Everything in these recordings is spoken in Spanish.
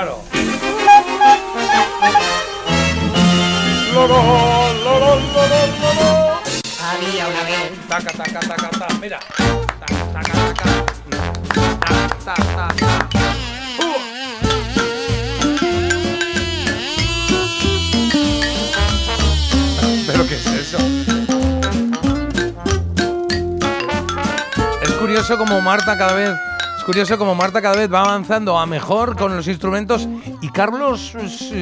claro. Loro, loro, loro, loro. Había una vez. Taca, taca, taca, taca. Mira. Taca, taca, taca. Ta, ta, ta, ta. Uh. ¿Pero qué es eso? Es curioso como Marta cada vez. Es curioso como Marta cada vez va avanzando a mejor con los instrumentos y Carlos, pues,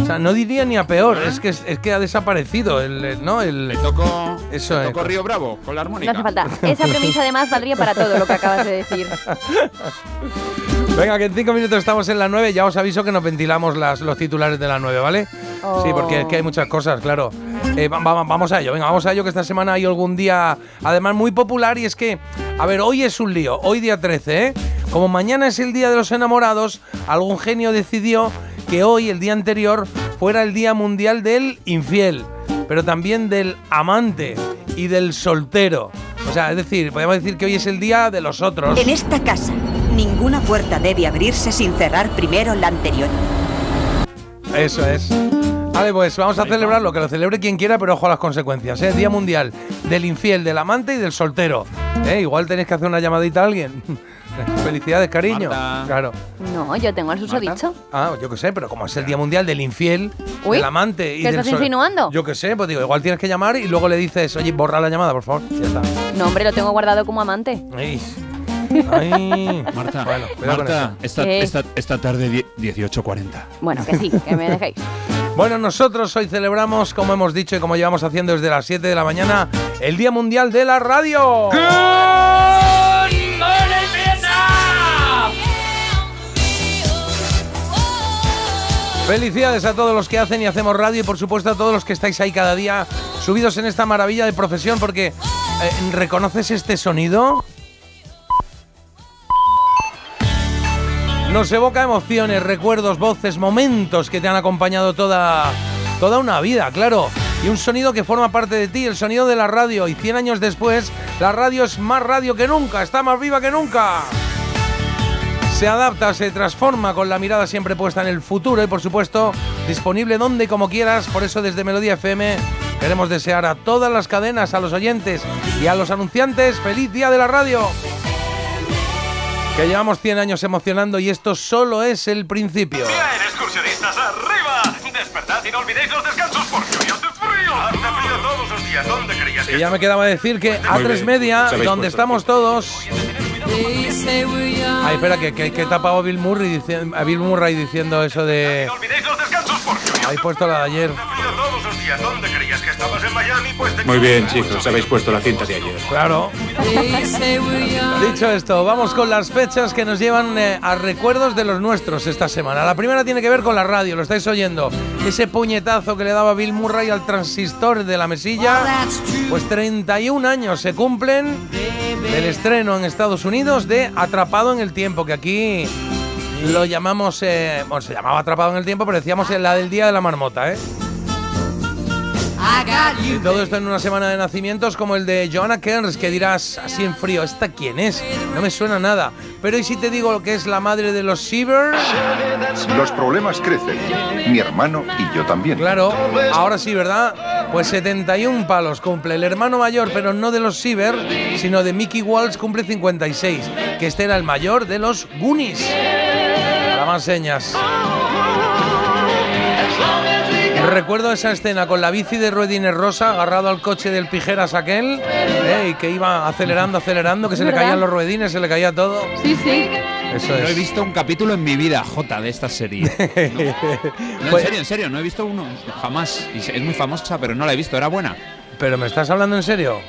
o sea, no diría ni a peor, es que, es que ha desaparecido el, el- ¿no? El, Le toco, Eso le es. toco Río Bravo con la No armónica. hace falta. Esa premisa además valdría para todo lo que acabas de decir. Venga, que en cinco minutos estamos en la 9. Ya os aviso que nos ventilamos los titulares de la 9, ¿vale? Sí, porque es que hay muchas cosas, claro. Eh, va- va- vamos a ello, venga, vamos a ello, que esta semana hay algún día, además, muy popular. Y es que, a ver, hoy es un lío, hoy día 13, ¿eh? Como mañana es el día de los enamorados, algún genio decidió que hoy, el día anterior, fuera el día mundial del infiel, pero también del amante y del soltero. O sea, es decir, podemos decir que hoy es el día de los otros. En esta casa, ninguna puerta debe abrirse sin cerrar primero la anterior. Eso es. Vale, pues vamos a celebrarlo, que lo celebre quien quiera, pero ojo a las consecuencias. ¿eh? Día Mundial del infiel, del amante y del soltero. ¿eh? Igual tenéis que hacer una llamadita a alguien. Felicidades, cariño. Marta. Claro. No, yo tengo el susodicho. Ah, yo qué sé, pero como es el Día Mundial del infiel, Uy, del amante y ¿qué del estás sol- insinuando? Yo qué sé, pues digo, igual tienes que llamar y luego le dices, oye, borra la llamada, por favor. Ya está. No, hombre, lo tengo guardado como amante. Ay. Ay. Marta, Bueno, cuidado con Marta esta, esta, esta tarde die- 18.40. Bueno, que sí, que me dejéis. Bueno, nosotros hoy celebramos, como hemos dicho y como llevamos haciendo desde las 7 de la mañana, el Día Mundial de la Radio. Felicidades a todos los que hacen y hacemos radio y por supuesto a todos los que estáis ahí cada día subidos en esta maravilla de profesión porque eh, ¿reconoces este sonido? Nos evoca emociones, recuerdos, voces, momentos que te han acompañado toda, toda una vida, claro. Y un sonido que forma parte de ti, el sonido de la radio. Y 100 años después, la radio es más radio que nunca, está más viva que nunca. Se adapta, se transforma con la mirada siempre puesta en el futuro y por supuesto disponible donde y como quieras. Por eso desde Melodía FM queremos desear a todas las cadenas, a los oyentes y a los anunciantes feliz día de la radio. Que llevamos 100 años emocionando y esto solo es el principio. Bien, excursionistas, arriba. Despertad y no olvidéis los descansos porque hoy hace frío. Hace frío todos los días. ¿Dónde creías que Y ya me quedaba decir que a tres media, donde puesto estamos todos. Ay, espera, que, que, que he tapado a Bill Murray, a Bill Murray diciendo eso de. no olvidéis los descansos porque hoy Habéis puesto la de ayer. Hace frío todos los días. ¿Dónde creías que estabas en Miami? Pues te Muy bien, chicos, habéis puesto la cinta de ayer. Claro. Dicho esto, vamos con las fechas que nos llevan eh, a recuerdos de los nuestros esta semana. La primera tiene que ver con la radio, lo estáis oyendo. Ese puñetazo que le daba Bill Murray al transistor de la mesilla. Pues 31 años se cumplen del estreno en Estados Unidos de Atrapado en el Tiempo, que aquí lo llamamos, eh, bueno, se llamaba Atrapado en el Tiempo, pero decíamos eh, la del Día de la Marmota, ¿eh? Y todo esto en una semana de nacimientos como el de Joanna Kerns, que dirás así en frío, ¿esta quién es? No me suena nada. Pero ¿y si te digo lo que es la madre de los Seaver? Los problemas crecen. Mi hermano y yo también. Claro, ahora sí, ¿verdad? Pues 71 palos cumple el hermano mayor, pero no de los Seaver, sino de Mickey Walsh, cumple 56, que este era el mayor de los Goonies. Para más señas. Recuerdo esa escena con la bici de ruedines rosa agarrado al coche del pijeras aquel eh, y que iba acelerando, acelerando, que se le caían los ruedines, se le caía todo. Sí, sí. Eso No he es. visto un capítulo en mi vida, Jota, de esta serie. No, Pues- en serio, en serio, no he visto uno jamás. Y es muy famosa, pero no la he visto. ¿Era buena? ¿Pero me estás hablando en serio?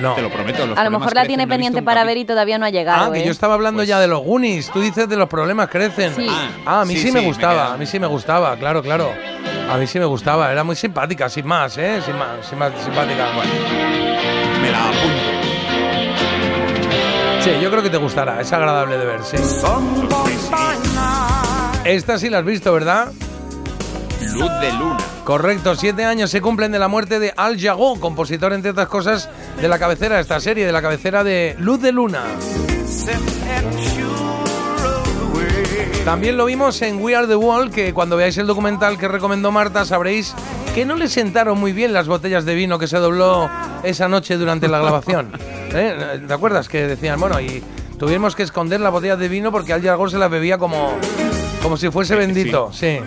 No. Te lo prometo. los A lo mejor la crecen, tiene no pendiente para ver y todavía no ha llegado. Ah, que ¿eh? yo estaba hablando Pues- ya de los Goonies. Tú dices de los problemas crecen. Sí. Ah, a mí sí, Sí, me sí, me gustaba, a mí sí me gustaba, claro, claro. A mí sí me gustaba, era muy simpática, sin más, ¿eh? Sin más, sin más simpática. Bueno. Me la apunto. Sí, yo creo que te gustará, es agradable de ver, sí. Esta sí la has visto, ¿verdad? Luz de luna. Correcto, siete años se cumplen de la muerte de Al Jago, compositor, entre otras cosas, de la cabecera de esta serie, de la cabecera de Luz de Luna. También lo vimos en We Are the Wall, que cuando veáis el documental que recomendó Marta sabréis que no le sentaron muy bien las botellas de vino que se dobló esa noche durante la grabación. ¿Eh? ¿Te acuerdas que decían, bueno, y tuvimos que esconder la botella de vino porque Al Jargor se la bebía como, como si fuese bendito? Sí.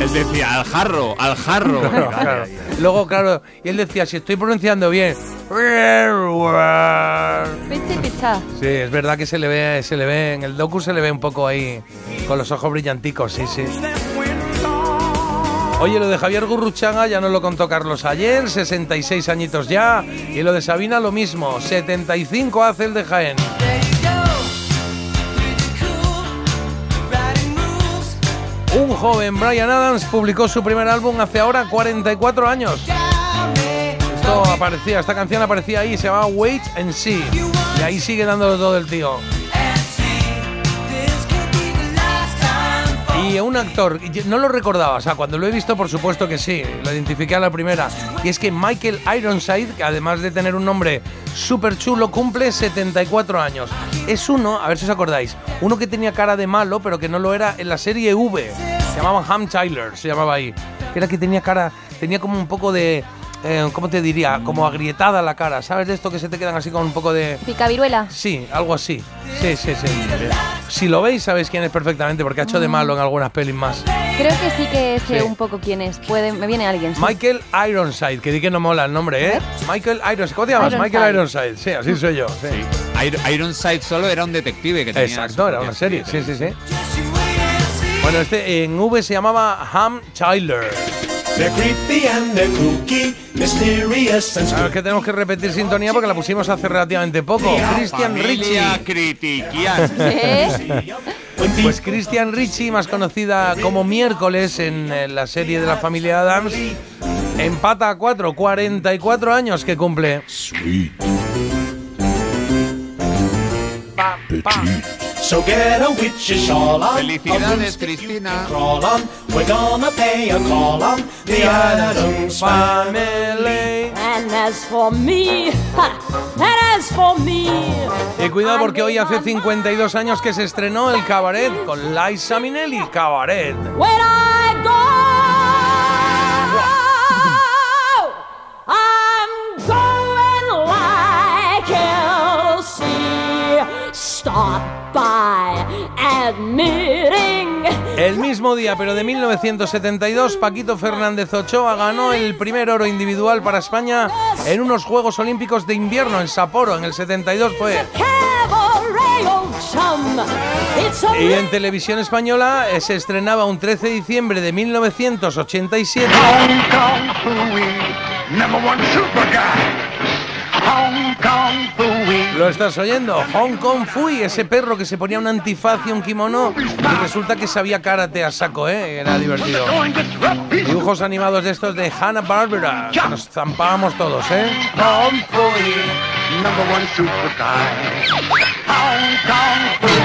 Él decía, al jarro, al jarro. Claro, claro. Luego, claro, y él decía, si estoy pronunciando bien. Sí, es verdad que se le ve, se le ve, en el docu se le ve un poco ahí con los ojos brillanticos, sí, sí. Oye, lo de Javier Gurruchaga ya nos lo contó Carlos ayer, 66 añitos ya. Y lo de Sabina lo mismo, 75 hace el de Jaén. Un joven, Brian Adams, publicó su primer álbum hace ahora 44 años. Esto aparecía, esta canción aparecía ahí, se llamaba Wait and See. Y ahí sigue dándolo todo el tío. Y un actor, no lo recordaba, o sea, cuando lo he visto, por supuesto que sí, lo identifiqué a la primera. Y es que Michael Ironside, que además de tener un nombre súper chulo, cumple 74 años. Es uno, a ver si os acordáis, uno que tenía cara de malo, pero que no lo era en la serie V. Se llamaba Ham Tyler, se llamaba ahí. Era que tenía cara, tenía como un poco de. Eh, ¿Cómo te diría? Como agrietada la cara, ¿sabes de esto que se te quedan así con un poco de. Picaviruela. Sí, algo así. Sí, sí, sí. Si lo veis, sabéis quién es perfectamente, porque ha hecho de malo en algunas pelis más. Creo que sí que sé Sí. un poco quién es. Puede, me viene alguien. sí. Michael Ironside, que di que no mola el nombre, ¿eh? Michael Ironside. ¿Cómo te llamas? Ironside. Michael Ironside. Sí, así soy yo. sí. Ir- Ironside solo era un detective que tenía. Exacto, su era propia una serie. Sí, sí, sí. Bueno, este en V se llamaba Ham Tyler. They're creepy and they're kooky, mysterious and Claro, es que tenemos que repetir sintonía porque la pusimos hace relativamente poco. Christian Ricci. Pues Christian Ricci, más conocida como Miércoles en, la serie de la familia Adams, empata a 4, 44 años que cumple. Pa, pa. So get a witch's shawl on. Felicidades, Cristina. Crawl on. We're gonna pay a call on the Adams family. Family. And as for me, ha, and as for me, Y cuidado porque hoy hace 52 años que se estrenó el cabaret con Liza Minnelli. Cabaret. when I start by admitting. El mismo día, pero de 1972, Paquito Fernández Ochoa ganó el primer oro individual para España en unos Juegos Olímpicos de Invierno en Sapporo, en el 72 fue. Y en televisión española eh, se estrenaba un 13 de diciembre de 1987 Hong Kong. Hong Phooey. ¿Lo estás oyendo? Hong Kong Fui, ese perro que se ponía un antifaz y un kimono y resulta que sabía karate a saco, ¿eh? Era divertido. Dibujos animados de estos de Hanna-Barbera, que nos zampábamos todos, ¿eh? Kong Fui. number one super guy. Hong Kong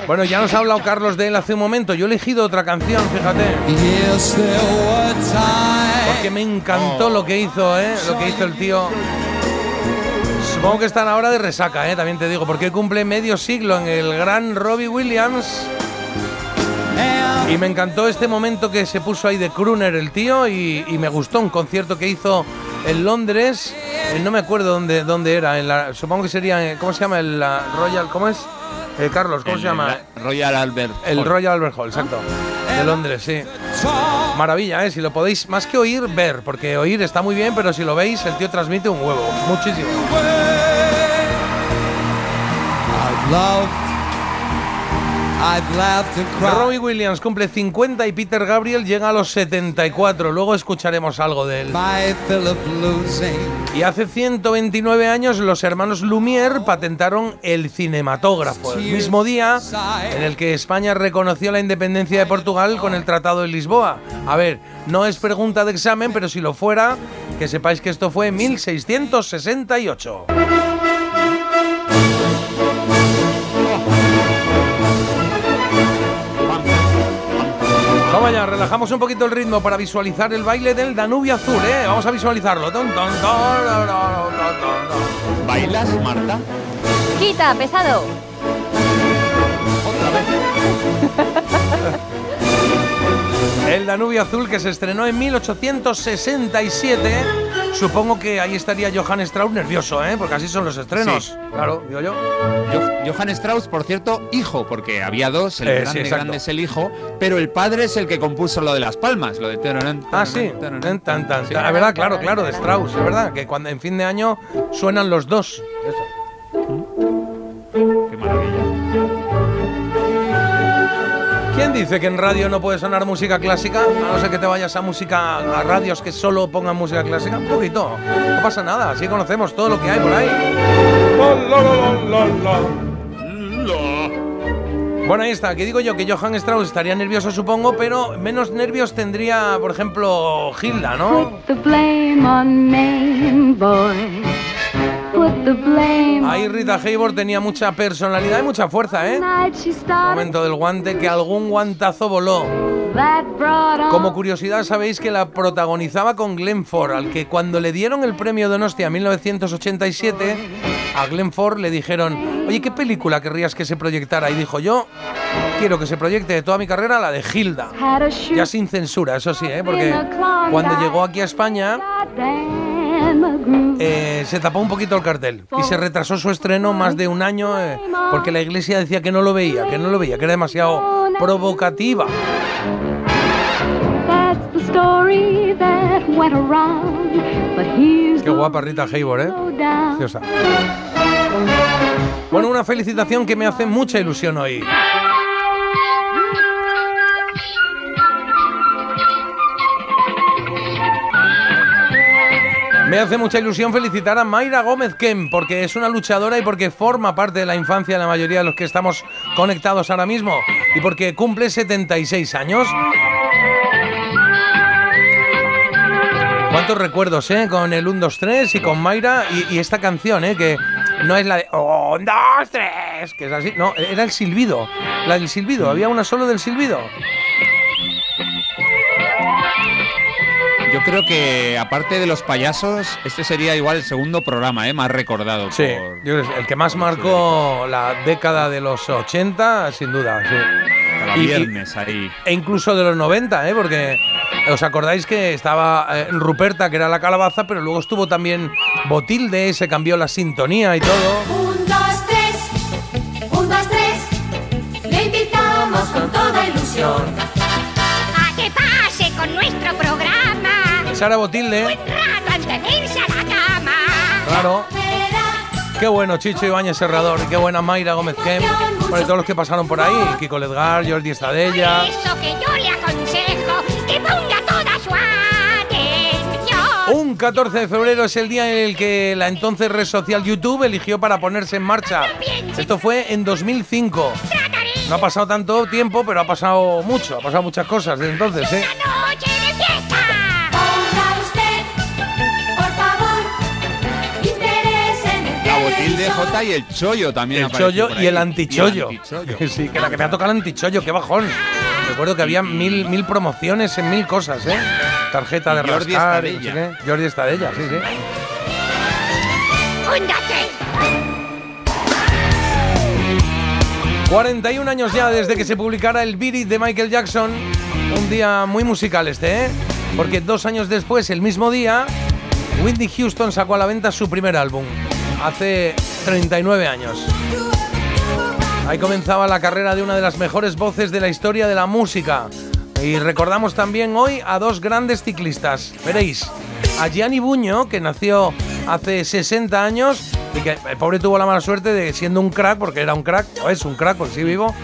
eye. Bueno, ya nos ha hablado Carlos de él hace un momento. Yo he elegido otra canción, fíjate. Porque me encantó lo que hizo, ¿eh? Lo que hizo el tío. Supongo que están ahora de resaca, ¿eh? También te digo, porque cumple medio siglo en el gran Robbie Williams. Y me encantó este momento que se puso ahí de crooner el tío y, y me gustó un concierto que hizo en Londres. eh, no me acuerdo dónde, dónde era. en la- supongo que sería, eh, ¿cómo se llama? El la Royal, ¿cómo es? Eh, Carlos, ¿cómo El- se llama? la- Royal Albert. El Hall. Royal Albert Hall, exacto. De Londres, sí. Maravilla, ¿eh? Si lo podéis, más que oír, ver. Porque oír está muy bien, pero si lo veis, el tío transmite un huevo. Muchísimo. Robbie Williams cumple 50 y Peter Gabriel llega a los 74. Luego escucharemos algo de él. Y hace 129 años los hermanos Lumière patentaron el cinematógrafo, el mismo día en el que España reconoció la independencia de Portugal con el Tratado de Lisboa. A ver, no es pregunta de examen, pero si lo fuera, que sepáis que esto fue en 1668. Vamos allá, relajamos un poquito el ritmo para visualizar el baile del Danubio Azul, ¿eh? Vamos a visualizarlo. Ton, ton, ton. ¿Bailas, Marta? Quita, pesado. El Danubio Azul que se estrenó en 1867. Supongo que ahí estaría Johann Strauss nervioso, ¿eh? Porque así son los estrenos. Sí. Claro, digo yo. Jo- Johann Strauss, por cierto, hijo, porque había dos, el Eh, grande, es el hijo, pero el padre es el que compuso lo de las palmas, lo de tararán, Ah, sí. tararán, Tan, Sí. tan. Es verdad, claro, claro, de Strauss. Es verdad que cuando en fin de año suenan los dos. Qué maravilla. ¿Quién dice que en radio no puede sonar música clásica? A no ser que te vayas a música, a radios que solo pongan música clásica. Un poquito. No pasa nada, así conocemos todo lo que hay por ahí. Bueno, ahí está. Que digo yo que Johann Strauss estaría nervioso, supongo, pero menos nervios tendría, por ejemplo, Hilda, ¿no? Put the blame on me, boy. Put the blame Ahí Rita Hayworth tenía mucha personalidad y mucha fuerza, ¿eh? Momento del guante, que algún guantazo voló. Como curiosidad, sabéis que la protagonizaba con Glenn Ford, al que cuando le dieron el premio Donostia en 1987, a Glenn Ford le dijeron, oye, ¿qué película querrías que se proyectara? Y dijo, yo quiero que se proyecte de toda mi carrera la de Hilda. Ya sin censura, eso sí, ¿eh? porque cuando llegó aquí a España. Eh, se tapó un poquito el cartel y se retrasó su estreno más de un año eh, porque la iglesia decía que no lo veía, que no lo veía, que era demasiado provocativa. Qué guapa Rita Hayworth, ¿eh? Preciosa. Bueno, una felicitación que me hace mucha ilusión hoy. Me hace mucha ilusión felicitar a Mayra Gómez Kem porque es una luchadora y porque forma parte de la infancia de la mayoría de los que estamos conectados ahora mismo y porque cumple 76 años. ¿Cuántos recuerdos, eh? Con el 1, 2, 3 y con Mayra y, esta canción, eh? Que no es la de 1, 2, 3, que es así. No, era el silbido. La del silbido. Había una solo del silbido. Yo creo que aparte de los payasos, este sería igual el segundo programa, ¿eh? más recordado. Sí, por- yo creo que es el que más marcó la década de los 80, sin duda, sí. cada y- viernes ahí. E incluso de los 90, ¿eh? Porque os acordáis que estaba eh, Ruperta, que era la calabaza, pero luego estuvo también Botilde, se cambió la sintonía y todo. Un, dos, tres, un, dos, tres, le invitamos con toda ilusión. Sara Botilde, Rato antes de irse a la cama. claro. Qué bueno Chicho Ibáñez Serrador, y qué buena Mayra Gómez Kem. Bueno, todos los que pasaron por ahí, Kiko Ledgar, Jordi Estadella. Por eso que yo le aconsejo que ponga toda su atención. Un 14 de febrero es el día en el que la entonces red social YouTube eligió para ponerse en marcha. Esto fue en 2005. No ha pasado tanto tiempo, pero ha pasado mucho, ha pasado muchas cosas desde entonces, ¿eh? La botil de televisor. J y el chollo también. El chollo y el antichollo. Sí, que la que me ha tocado el antichollo, qué bajón. Recuerdo que había mil, mil promociones en mil cosas, ¿eh? Tarjeta de Jordi rascar, y no sé Estadella. qué. Jordi Estadella, sí, sí. Un, dos, tres. 41 años ya desde que se publicara el Beat It de Michael Jackson. Un día muy musical este, ¿eh? Porque dos años después, el mismo día, Whitney Houston sacó a la venta su primer álbum. Hace 39 años. Ahí comenzaba la carrera de una de las mejores voces de la historia de la música. Y recordamos también hoy a dos grandes ciclistas. Veréis, a Gianni Buño, que nació hace 60 años y que el pobre tuvo la mala suerte de, siendo un crack, porque era un crack, o es un crack, por sí vivo,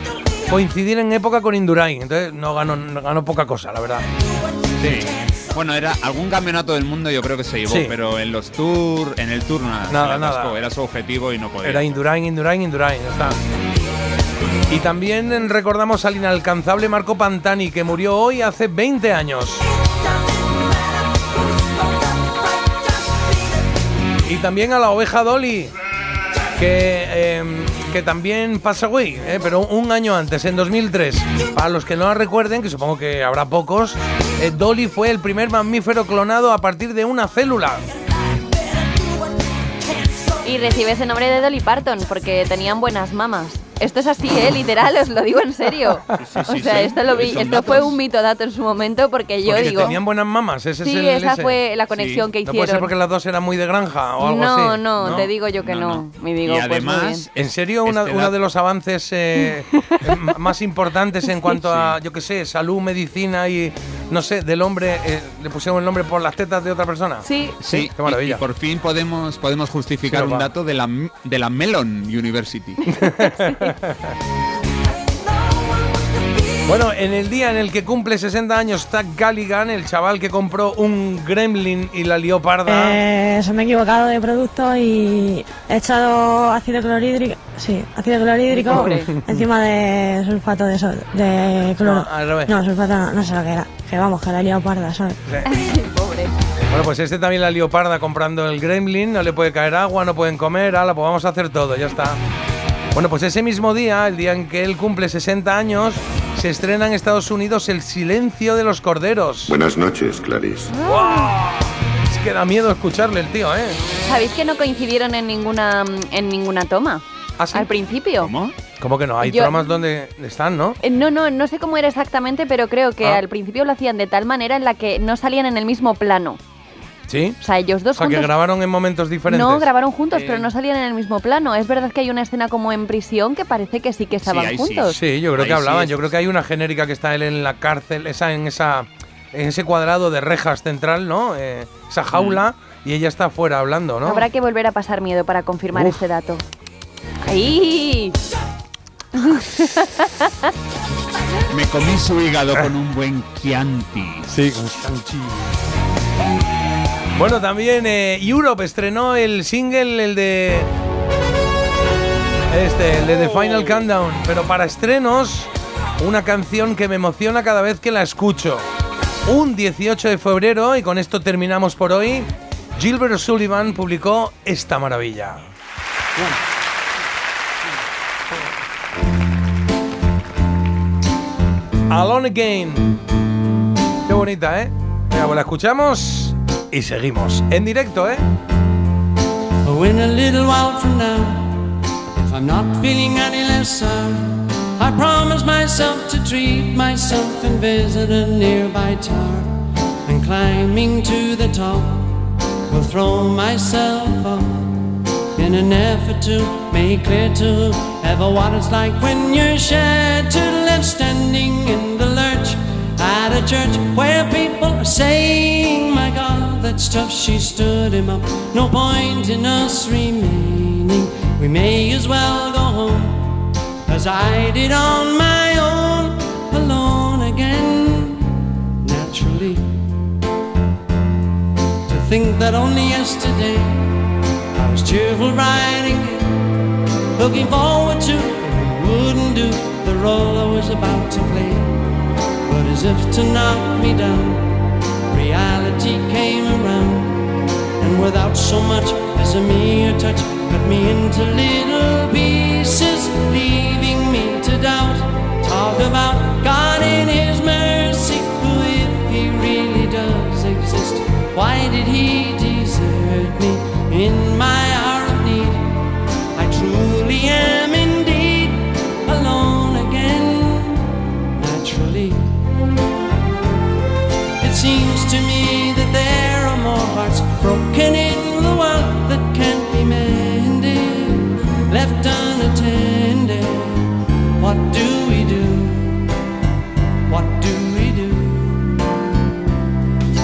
coincidir en época con Indurain. Entonces no ganó, no ganó poca cosa, la verdad. Sí. Bueno, era algún campeonato del mundo yo creo que se llevó, Sí. pero en los tours, en el tour nada. Nada, nada. Era su objetivo y no podía. Era Indurain, Indurain, Indurain, ya está. Y también recordamos al inalcanzable Marco Pantani, que murió hoy hace 20 años. Y también a la oveja Dolly, que, eh, que también pasa away, eh, pero un año antes, en 2003. Para los que no la recuerden, que supongo que habrá pocos, eh, Dolly fue el primer mamífero clonado a partir de una célula. Y recibe ese nombre de Dolly Parton porque tenían buenas mamas. Esto es así, ¿eh? Literal, os lo digo en serio. sí, o sí, sea, sí. esto lo vi, esto fue un mito dato en su momento porque yo Porque digo. tenían buenas mamas, ese es Sí, el esa ese. fue la conexión que No puede ser hicieron. porque las dos eran muy de granja o algo no, así. no, te digo yo que no. Me digo, Y pues muy bien. además, ¿En serio una- Este uno dato- de los avances eh, más importantes en cuanto a, yo qué sé, salud, medicina y, no sé, del hombre, eh, le pusieron el nombre por las tetas de otra persona? Sí, Sí, qué maravilla. Y, y por fin podemos, podemos justificar Sí, un dato de la, de la Mellon University. Bueno, en el día en el que cumple 60 años Tack Galligan, el chaval que compró un gremlin y la lió parda. Eh, se me he equivocado de producto y he echado ácido clorhídrico, sí, ácido clorhídrico Pobre. encima de sulfato de, sol, de cloro. No, al revés. No, sulfato no, no sé lo que era. Que vamos, que la he liado parda, ¿sabes? pobre. Bueno, pues este también la lió parda comprando el gremlin, no le puede caer agua, no pueden comer, ala, pues vamos a hacer todo, ya está. Bueno, pues ese mismo día, el día en que él cumple 60 años, se estrena en Estados Unidos El silencio de los corderos. Buenas noches, Clarice. Es que da miedo escucharle el tío, ¿eh? ¿Sabéis que no coincidieron en ninguna en ninguna toma? ¿Ah, sí? Al principio. ¿Cómo? ¿Cómo que no? Hay Yo- tramas donde están, ¿no? Eh, No, no, no sé cómo era exactamente, pero creo que Ah. al principio lo hacían de tal manera en la que no salían en el mismo plano. ¿Sí? O sea, ellos O dos sea, que juntos. grabaron en momentos diferentes. No, grabaron juntos, Eh, pero no salían en el mismo plano. Es verdad que hay una escena como en prisión que parece que sí que estaban sí. juntos. Sí, yo creo Ahí que sí, hablaban. es- Yo creo que hay una genérica que está él en la cárcel, esa en esa en ese cuadrado de rejas central, ¿no? Eh, esa jaula y ella está afuera hablando, ¿no? Habrá que volver a pasar miedo para confirmar Uf. este dato. ¡Ahí! Me comí su hígado con un buen Chianti. Sí, con Shang-Chi. Bueno, también eh, Europe estrenó el single, el de. Este, el de The Final Countdown. Pero para estrenos, una canción que me emociona cada vez que la escucho. Un 18 de febrero, y con esto terminamos por hoy, Gilbert Sullivan publicó esta maravilla. Alone Again. Qué bonita, ¿eh? Venga, pues la escuchamos y seguimos. En directo, ¿eh? In a little while from now, if I'm not feeling any less sour, I promise myself to treat myself and visit a nearby tower. And climbing to the top, will throw myself off in an effort to make clear to whoever what it's like when you're shattered, left standing in the lurch at a church where people are saying, My God, that's tough. She stood him up. No point in us remaining. We may as well go home as I did on my own, alone again, naturally. To think that only yesterday I was cheerful, and looking forward to wouldn't do the role I was about to play. But as if to knock me down, reality came around, and without so much as a mere touch, cut me into little pieces, leaving me to doubt. Talk about.